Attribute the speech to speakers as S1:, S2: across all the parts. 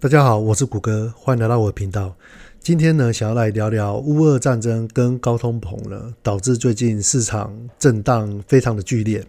S1: 大家好，我是谷歌，欢迎来到我的频道。今天呢，想要来聊聊乌俄战争跟高通膨呢，导致最近市场震荡非常的剧烈。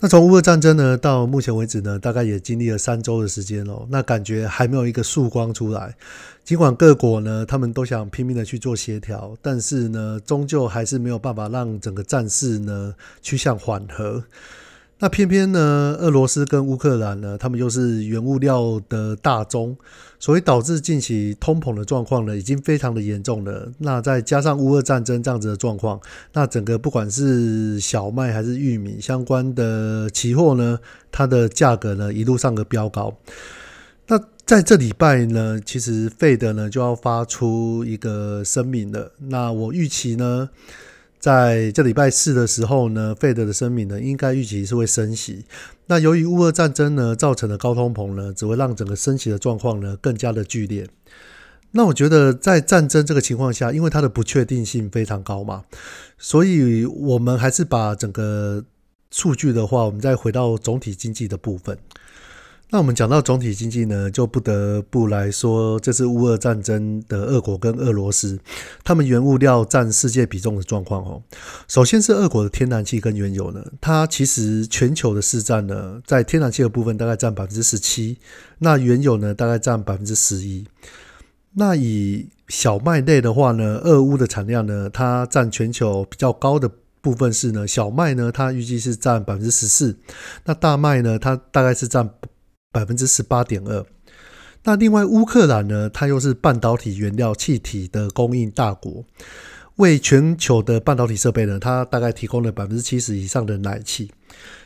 S1: 那从乌俄战争呢，到目前为止呢，大概也经历了三周的时间哦。那感觉还没有一个曙光出来。尽管各国呢，他们都想拼命的去做协调，但是呢，终究还是没有办法让整个战事呢趋向缓和。那偏偏呢，俄罗斯跟乌克兰呢，他们又是原物料的大宗，所以导致近期通膨的状况呢，已经非常的严重了。那再加上乌俄战争这样子的状况，那整个不管是小麦还是玉米相关的期货呢，它的价格呢一路上的飙高。那在这礼拜呢，其实费德呢就要发出一个声明了。那我预期呢。在这礼拜四的时候呢，费德的声明呢，应该预期是会升息。那由于乌俄战争呢造成的高通膨呢，只会让整个升息的状况呢更加的剧烈。那我觉得在战争这个情况下，因为它的不确定性非常高嘛，所以我们还是把整个数据的话，我们再回到总体经济的部分。那我们讲到总体经济呢，就不得不来说，这次乌俄战争的俄国跟俄罗斯，他们原物料占世界比重的状况哦。首先是俄国的天然气跟原油呢，它其实全球的市占呢，在天然气的部分大概占百分之十七，那原油呢大概占百分之十一。那以小麦类的话呢，俄乌的产量呢，它占全球比较高的部分是呢，小麦呢，它预计是占百分之十四，那大麦呢，它大概是占。百分之十八点二。那另外，乌克兰呢，它又是半导体原料气体的供应大国，为全球的半导体设备呢，它大概提供了百分之七十以上的奶气。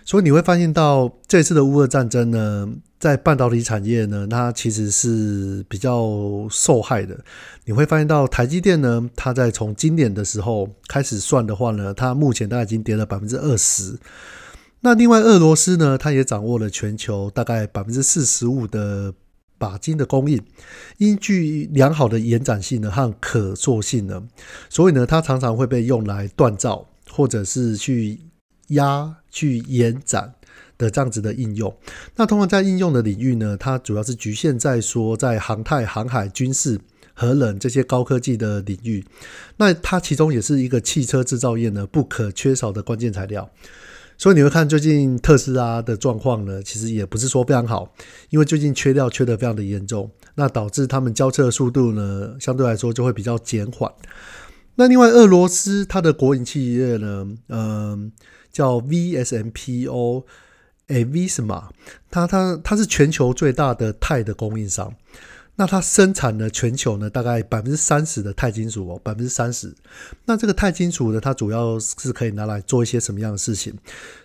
S1: 所以你会发现到这次的乌俄战争呢，在半导体产业呢，它其实是比较受害的。你会发现到台积电呢，它在从今年的时候开始算的话呢，它目前大概已经跌了百分之二十。那另外，俄罗斯呢，它也掌握了全球大概百分之四十五的钯金的供应，因具良好的延展性呢和可塑性呢，所以呢，它常常会被用来锻造或者是去压、去延展的这样子的应用。那通常在应用的领域呢，它主要是局限在说在航太、航海、军事、核能这些高科技的领域。那它其中也是一个汽车制造业呢不可缺少的关键材料。所以你会看最近特斯拉的状况呢，其实也不是说非常好，因为最近缺料缺的非常的严重，那导致他们交车的速度呢，相对来说就会比较减缓。那另外，俄罗斯它的国营企业呢，嗯，叫 VSMPO，哎，Visma，它它它是全球最大的钛的供应商。那它生产了，全球呢大概百分之三十的钛金属哦，百分之三十。那这个钛金属呢，它主要是可以拿来做一些什么样的事情？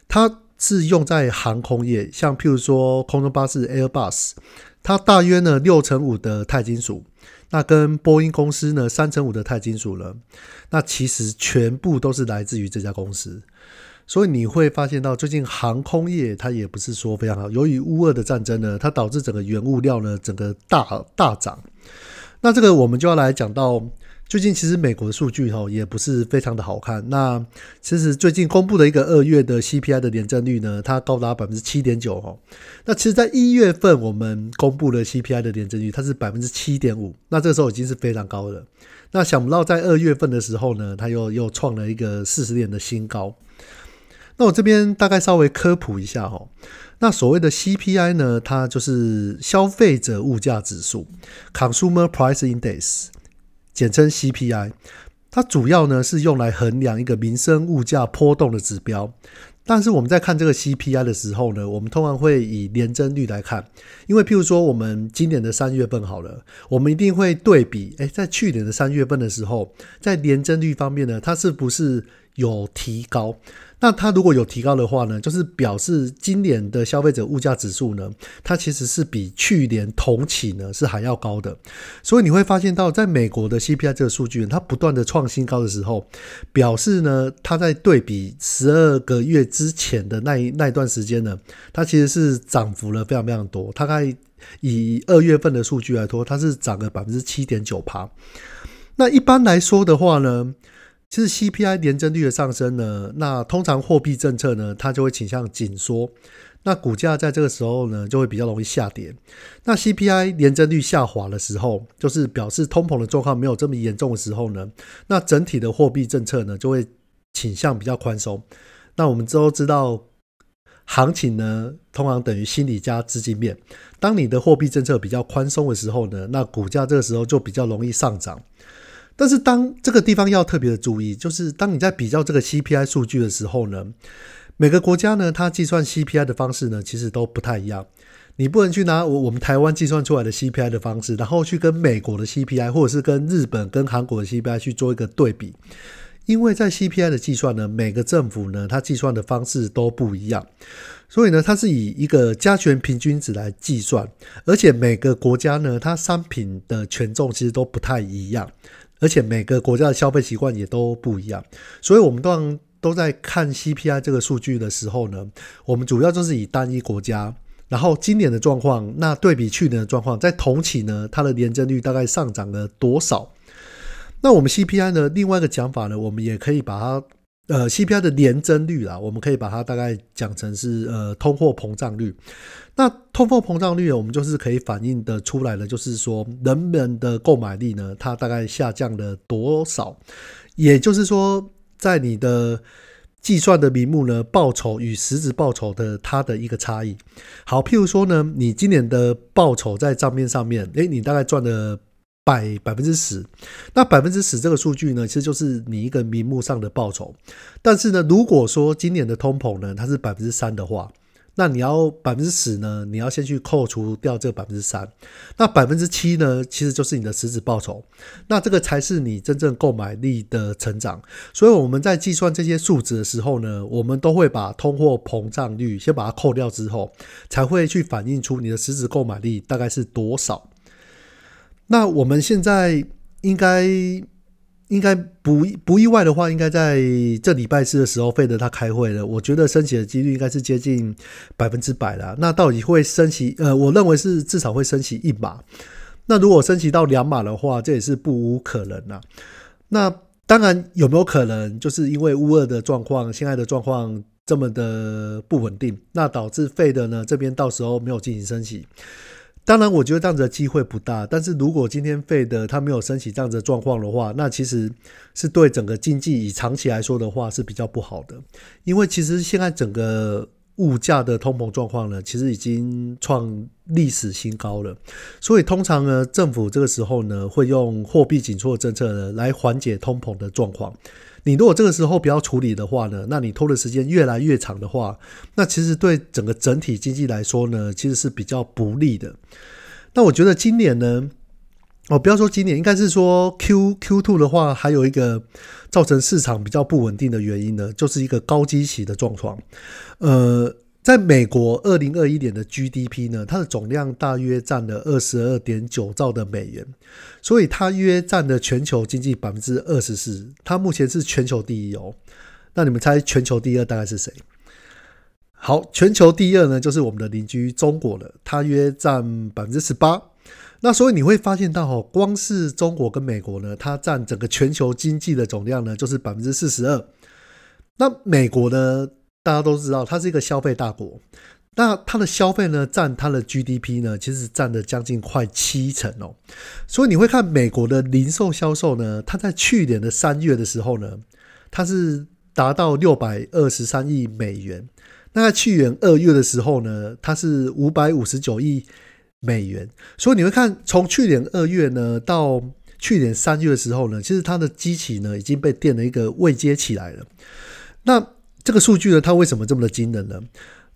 S1: 它是用在航空业，像譬如说空中巴士 Airbus，它大约呢六成五的钛金属，那跟波音公司呢三成五的钛金属了，那其实全部都是来自于这家公司。所以你会发现到最近航空业它也不是说非常好，由于乌俄的战争呢，它导致整个原物料呢整个大大涨。那这个我们就要来讲到最近其实美国的数据哈也不是非常的好看。那其实最近公布的一个二月的 CPI 的年增率呢，它高达百分之七点九哈。那其实在一月份我们公布了 CPI 的年增率，它是百分之七点五，那这个时候已经是非常高了。那想不到在二月份的时候呢，它又又创了一个四十年的新高。那我这边大概稍微科普一下哈，那所谓的 CPI 呢，它就是消费者物价指数 （Consumer Price Index），简称 CPI。它主要呢是用来衡量一个民生物价波动的指标。但是我们在看这个 CPI 的时候呢，我们通常会以年增率来看，因为譬如说我们今年的三月份好了，我们一定会对比，诶，在去年的三月份的时候，在年增率方面呢，它是不是有提高？那它如果有提高的话呢，就是表示今年的消费者物价指数呢，它其实是比去年同期呢是还要高的。所以你会发现到，在美国的 CPI 这个数据，它不断的创新高的时候，表示呢，它在对比十二个月之前的那一那一段时间呢，它其实是涨幅了非常非常多。大概以二月份的数据来说，它是涨了百分之七点九趴。那一般来说的话呢？其实 CPI 年增率的上升呢，那通常货币政策呢，它就会倾向紧缩。那股价在这个时候呢就会比较容易下跌。那 CPI 年增率下滑的时候，就是表示通膨的状况没有这么严重的时候呢，那整体的货币政策呢就会倾向比较宽松。那我们都知道。行情呢，通常等于心理加资金面。当你的货币政策比较宽松的时候呢，那股价这个时候就比较容易上涨。但是当这个地方要特别的注意，就是当你在比较这个 CPI 数据的时候呢，每个国家呢，它计算 CPI 的方式呢，其实都不太一样。你不能去拿我我们台湾计算出来的 CPI 的方式，然后去跟美国的 CPI，或者是跟日本、跟韩国的 CPI 去做一个对比。因为在 CPI 的计算呢，每个政府呢，它计算的方式都不一样，所以呢，它是以一个加权平均值来计算，而且每个国家呢，它商品的权重其实都不太一样，而且每个国家的消费习惯也都不一样，所以我们都都在看 CPI 这个数据的时候呢，我们主要就是以单一国家，然后今年的状况，那对比去年的状况，在同期呢，它的年增率大概上涨了多少？那我们 CPI 的？另外一个讲法呢，我们也可以把它，呃，CPI 的年增率啊，我们可以把它大概讲成是呃通货膨胀率。那通货膨胀率，我们就是可以反映的出来的，就是说人们的购买力呢，它大概下降了多少？也就是说，在你的计算的名目呢，报酬与实质报酬的它的一个差异。好，譬如说呢，你今年的报酬在账面上面，诶，你大概赚了。百百分之十，那百分之十这个数据呢，其实就是你一个名目上的报酬。但是呢，如果说今年的通膨呢，它是百分之三的话，那你要百分之十呢，你要先去扣除掉这百分之三。那百分之七呢，其实就是你的实质报酬。那这个才是你真正购买力的成长。所以我们在计算这些数值的时候呢，我们都会把通货膨胀率先把它扣掉之后，才会去反映出你的实质购买力大概是多少。那我们现在应该应该不不意外的话，应该在这礼拜四的时候，费德他开会了。我觉得升息的几率应该是接近百分之百了。那到底会升息？呃，我认为是至少会升息一码。那如果升息到两码的话，这也是不无可能啊。那当然有没有可能，就是因为乌二的状况，现在的状况这么的不稳定，那导致费德呢这边到时候没有进行升息？当然，我觉得这样子的机会不大。但是如果今天费德他没有升起这样子的状况的话，那其实是对整个经济以长期来说的话是比较不好的。因为其实现在整个物价的通膨状况呢，其实已经创历史新高了。所以通常呢，政府这个时候呢，会用货币紧缩政策呢，来缓解通膨的状况。你如果这个时候不要处理的话呢，那你拖的时间越来越长的话，那其实对整个整体经济来说呢，其实是比较不利的。那我觉得今年呢，哦，不要说今年，应该是说 Q Q two 的话，还有一个造成市场比较不稳定的原因呢，就是一个高基期的状况，呃。在美国，二零二一年的 GDP 呢，它的总量大约占了二十二点九兆的美元，所以它约占了全球经济百分之二十四。它目前是全球第一哦。那你们猜全球第二大概是谁？好，全球第二呢，就是我们的邻居中国了，它约占百分之十八。那所以你会发现到哦，光是中国跟美国呢，它占整个全球经济的总量呢，就是百分之四十二。那美国呢？大家都知道，它是一个消费大国，那它的消费呢，占它的 GDP 呢，其实占了将近快七成哦。所以你会看美国的零售销售呢，它在去年的三月的时候呢，它是达到六百二十三亿美元。那在去年二月的时候呢，它是五百五十九亿美元。所以你会看，从去年二月呢到去年三月的时候呢，其实它的机器呢已经被垫了一个位阶起来了。那这个数据呢，它为什么这么的惊人呢？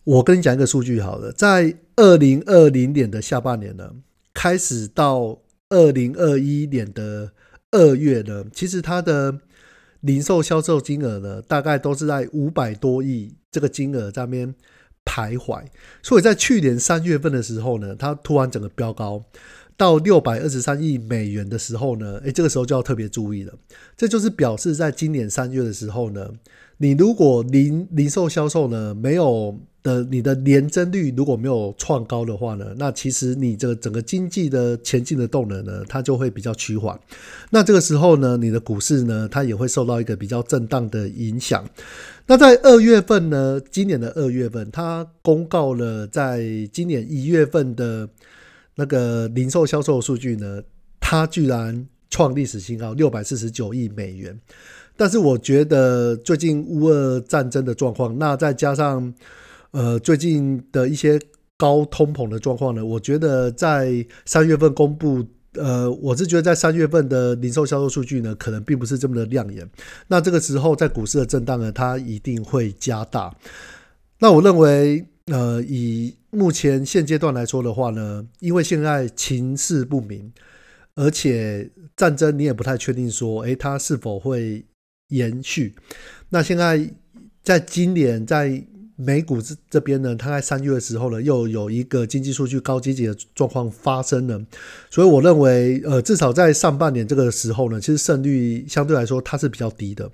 S1: 我跟你讲一个数据好了，在二零二零年的下半年呢，开始到二零二一年的二月呢，其实它的零售销售金额呢，大概都是在五百多亿这个金额上面徘徊。所以在去年三月份的时候呢，它突然整个飙高到六百二十三亿美元的时候呢，诶，这个时候就要特别注意了。这就是表示在今年三月的时候呢。你如果零零售销售呢没有的你的年增率如果没有创高的话呢，那其实你这个整个经济的前进的动能呢，它就会比较趋缓。那这个时候呢，你的股市呢，它也会受到一个比较震荡的影响。那在二月份呢，今年的二月份，它公告了在今年一月份的那个零售销售数据呢，它居然创历史新高，六百四十九亿美元。但是我觉得最近乌俄战争的状况，那再加上呃最近的一些高通膨的状况呢，我觉得在三月份公布，呃，我是觉得在三月份的零售销售数据呢，可能并不是这么的亮眼。那这个时候在股市的震荡呢，它一定会加大。那我认为，呃，以目前现阶段来说的话呢，因为现在情势不明，而且战争你也不太确定说，诶，它是否会。延续，那现在在今年在美股这这边呢，它在三月的时候呢，又有一个经济数据高积极的状况发生了，所以我认为，呃，至少在上半年这个时候呢，其实胜率相对来说它是比较低的，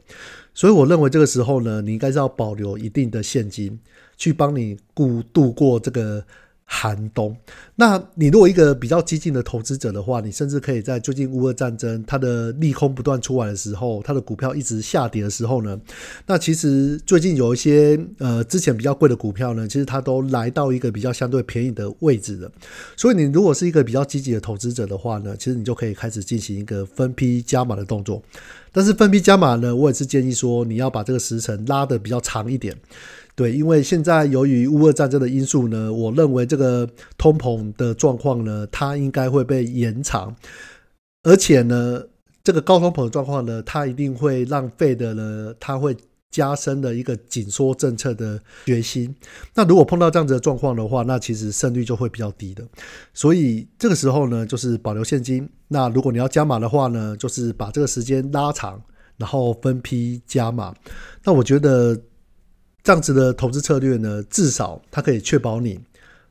S1: 所以我认为这个时候呢，你应该是要保留一定的现金，去帮你度度过这个。寒冬，那你如果一个比较激进的投资者的话，你甚至可以在最近乌俄战争它的利空不断出来的时候，它的股票一直下跌的时候呢，那其实最近有一些呃之前比较贵的股票呢，其实它都来到一个比较相对便宜的位置了。所以你如果是一个比较积极的投资者的话呢，其实你就可以开始进行一个分批加码的动作。但是分批加码呢，我也是建议说你要把这个时程拉的比较长一点。对，因为现在由于乌俄战争的因素呢，我认为这个通膨的状况呢，它应该会被延长，而且呢，这个高通膨的状况呢，它一定会让费的呢，它会加深的一个紧缩政策的决心。那如果碰到这样子的状况的话，那其实胜率就会比较低的。所以这个时候呢，就是保留现金。那如果你要加码的话呢，就是把这个时间拉长，然后分批加码。那我觉得。这样子的投资策略呢，至少它可以确保你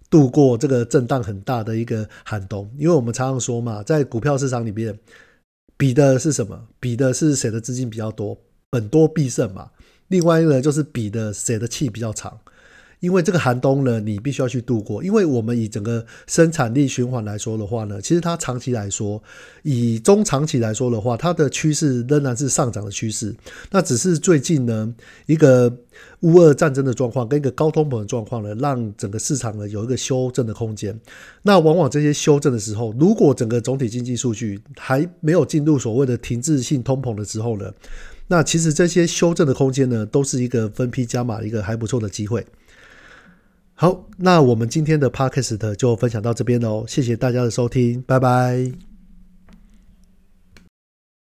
S1: 度过这个震荡很大的一个寒冬。因为我们常常说嘛，在股票市场里面，比的是什么？比的是谁的资金比较多，本多必胜嘛。另外一个就是比的谁的气比较长。因为这个寒冬呢，你必须要去度过。因为我们以整个生产力循环来说的话呢，其实它长期来说，以中长期来说的话，它的趋势仍然是上涨的趋势。那只是最近呢，一个乌俄战争的状况跟一个高通膨的状况呢，让整个市场呢有一个修正的空间。那往往这些修正的时候，如果整个总体经济数据还没有进入所谓的停滞性通膨的时候呢，那其实这些修正的空间呢，都是一个分批加码一个还不错的机会。好，那我们今天的 podcast 就分享到这边喽，谢谢大家的收听，拜拜。